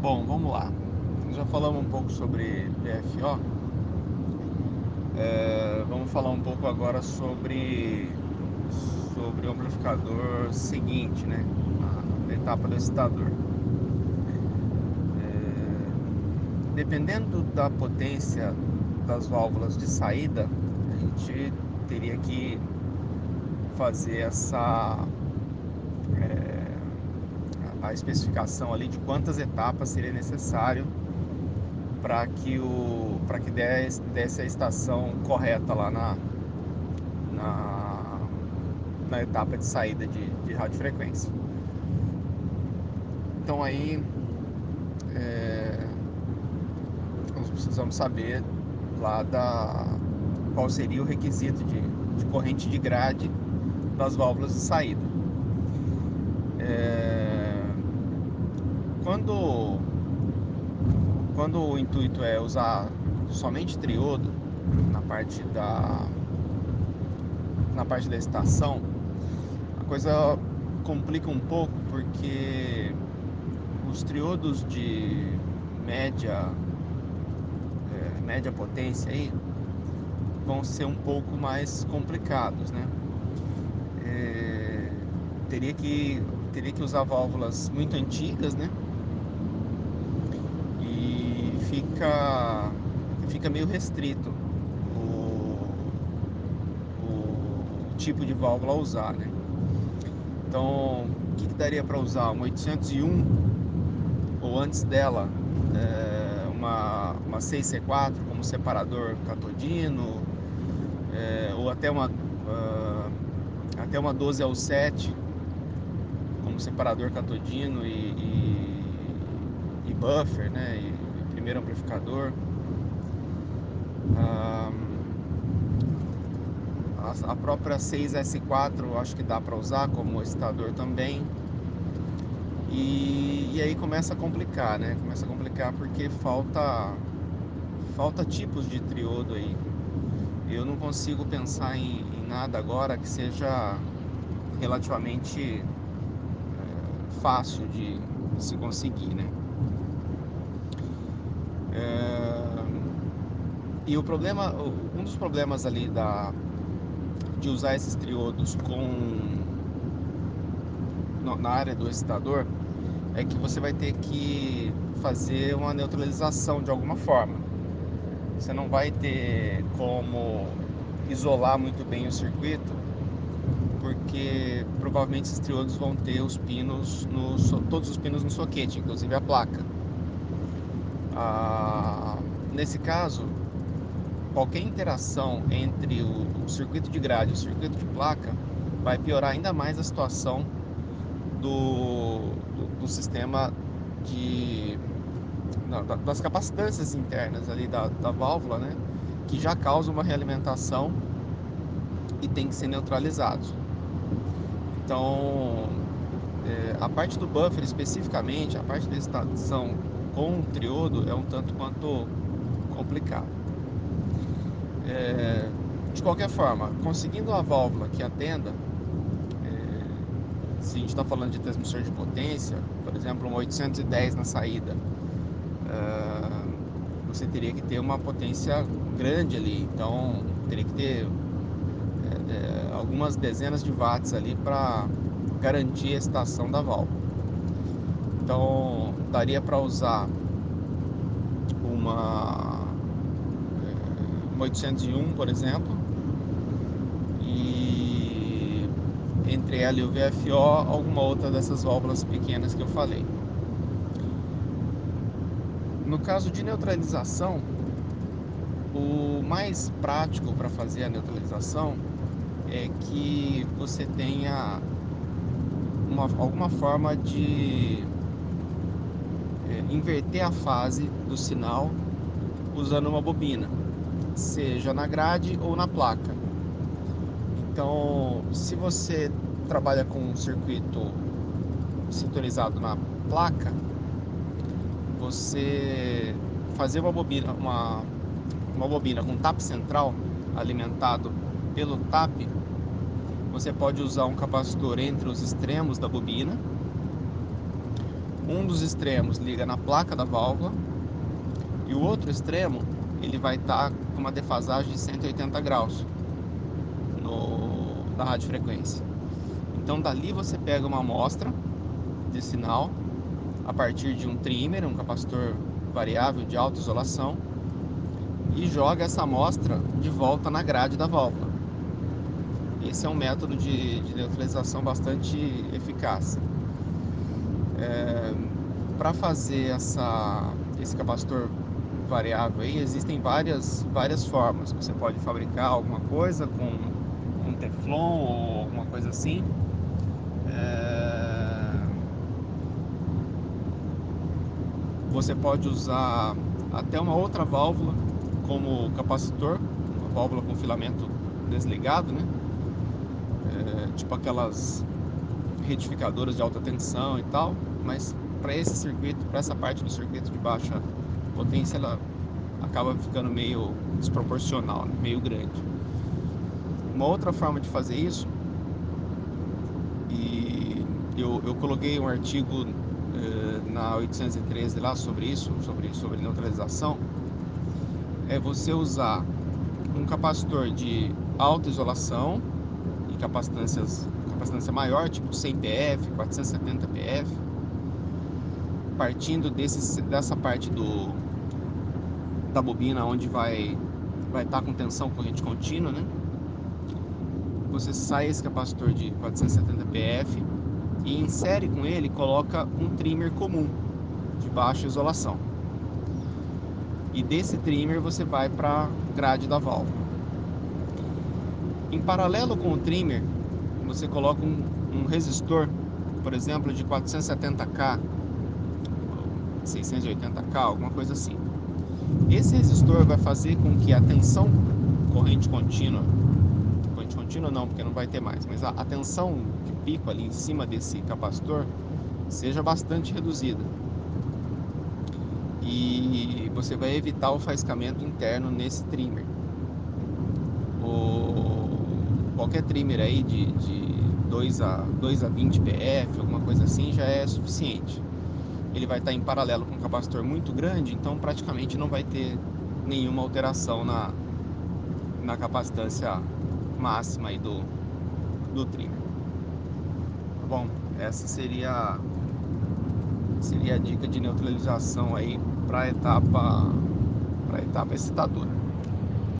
Bom, vamos lá. Já falamos um pouco sobre VFO. É, vamos falar um pouco agora sobre sobre o amplificador seguinte, né? A etapa do excitador. É, dependendo da potência das válvulas de saída, a gente teria que fazer essa é, a especificação ali de quantas etapas seria necessário para que o para que desse, desse a estação correta lá na, na, na etapa de saída de, de radiofrequência. Então aí é, nós precisamos saber lá da qual seria o requisito de, de corrente de grade das válvulas de saída. É, quando, quando o intuito é usar somente triodo na parte da na parte da estação, a coisa complica um pouco porque os triodos de média é, média potência aí vão ser um pouco mais complicados, né? teria que teria que usar válvulas muito antigas, né? Fica fica meio restrito o, o tipo de válvula a usar, né? Então, o que, que daria para usar? Uma 801 ou antes dela é, uma, uma 6C4 como separador catodino é, ou até uma uh, até uma 12 ao 7 separador catodino e, e, e buffer, né? E primeiro amplificador. A, própria 6S4 acho que dá para usar como excitador também. E, e, aí começa a complicar, né? Começa a complicar porque falta falta tipos de triodo aí. Eu não consigo pensar em, em nada agora que seja relativamente fácil de se conseguir, né? É... E o problema, um dos problemas ali da de usar esses triodos com na área do excitador é que você vai ter que fazer uma neutralização de alguma forma. Você não vai ter como isolar muito bem o circuito porque provavelmente esses triodos vão ter os pinos, no, todos os pinos no soquete, inclusive a placa. Ah, nesse caso, qualquer interação entre o, o, circuito de grade e o circuito de placa vai piorar ainda mais a situação do, do, do sistema de das capacitâncias internas ali da, da válvula, né, que já causa uma realimentação e tem que ser neutralizados. Então, é, a parte do buffer especificamente, a parte da estação com o triodo é um tanto quanto complicado. É, de qualquer forma, conseguindo uma válvula que atenda, é, se a gente está falando de transmissor de potência, por exemplo, um 810 na saída, é, você teria que ter uma potência grande ali, então teria que ter é, algumas dezenas de watts ali para garantir a estação da válvula. Então daria para usar uma, é, uma 801, por exemplo, e entre ela e o VFO alguma outra dessas válvulas pequenas que eu falei. No caso de neutralização, o mais prático para fazer a neutralização é que você tenha uma, alguma forma de é, inverter a fase do sinal usando uma bobina, seja na grade ou na placa. Então, se você trabalha com um circuito sintonizado na placa, você fazer uma bobina, uma, uma bobina com tap central alimentado pelo tap você pode usar um capacitor entre os extremos da bobina Um dos extremos liga na placa da válvula e o outro extremo ele vai estar tá com uma defasagem de 180 graus no, na radiofrequência. Então dali você pega uma amostra de sinal a partir de um trimmer, um capacitor variável de alta isolação e joga essa amostra de volta na grade da válvula. Esse é um método de, de neutralização bastante eficaz. É, Para fazer essa, esse capacitor variável aí, existem várias, várias formas. Você pode fabricar alguma coisa com um teflon ou alguma coisa assim. É, você pode usar até uma outra válvula como capacitor, uma válvula com filamento desligado, né? É, tipo aquelas retificadoras de alta tensão e tal, mas para esse circuito, para essa parte do circuito de baixa potência, ela acaba ficando meio desproporcional, né? meio grande. Uma outra forma de fazer isso, e eu, eu coloquei um artigo eh, na 813 lá sobre isso, sobre, sobre neutralização, é você usar um capacitor de alta isolação e capacitâncias capacitância maior, tipo 100 PF, 470 PF, partindo desse, dessa parte do da bobina onde vai vai estar tá com tensão corrente contínua, né? Você sai esse capacitor de 470 PF e insere com ele, coloca um trimmer comum de baixa isolação. E desse trimmer você vai para grade da válvula. Em paralelo com o trimmer, você coloca um, um resistor, por exemplo, de 470K, 680K, alguma coisa assim. Esse resistor vai fazer com que a tensão corrente contínua, corrente contínua não, porque não vai ter mais, mas a, a tensão de pico ali em cima desse capacitor seja bastante reduzida. E você vai evitar o faiscamento interno nesse trimmer. O qualquer trimmer aí de, de 2 a 2 a 20 PF, alguma coisa assim, já é suficiente. Ele vai estar em paralelo com um capacitor muito grande, então praticamente não vai ter nenhuma alteração na, na capacitância máxima aí do, do trimmer. Tá bom, essa seria seria a dica de neutralização aí para a etapa etapa excitadora.